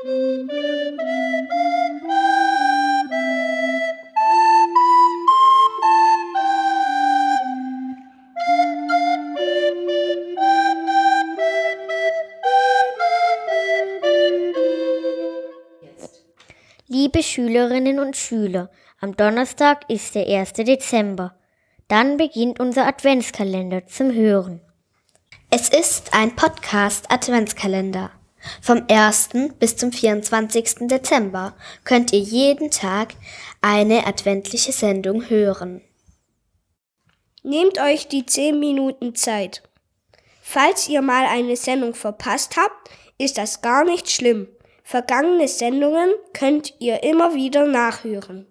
Liebe Schülerinnen und Schüler, am Donnerstag ist der 1. Dezember. Dann beginnt unser Adventskalender zum Hören. Es ist ein Podcast Adventskalender. Vom 1. bis zum 24. Dezember könnt ihr jeden Tag eine adventliche Sendung hören. Nehmt euch die 10 Minuten Zeit. Falls ihr mal eine Sendung verpasst habt, ist das gar nicht schlimm. Vergangene Sendungen könnt ihr immer wieder nachhören.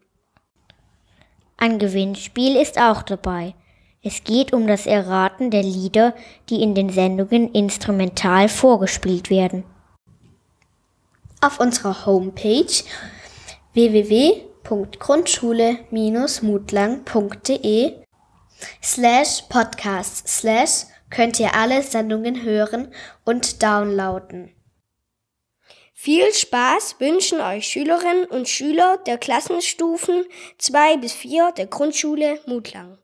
Ein Gewinnspiel ist auch dabei. Es geht um das Erraten der Lieder, die in den Sendungen instrumental vorgespielt werden. Auf unserer Homepage www.grundschule-mutlang.de slash podcast slash könnt ihr alle Sendungen hören und downloaden. Viel Spaß wünschen euch Schülerinnen und Schüler der Klassenstufen 2 bis 4 der Grundschule Mutlang.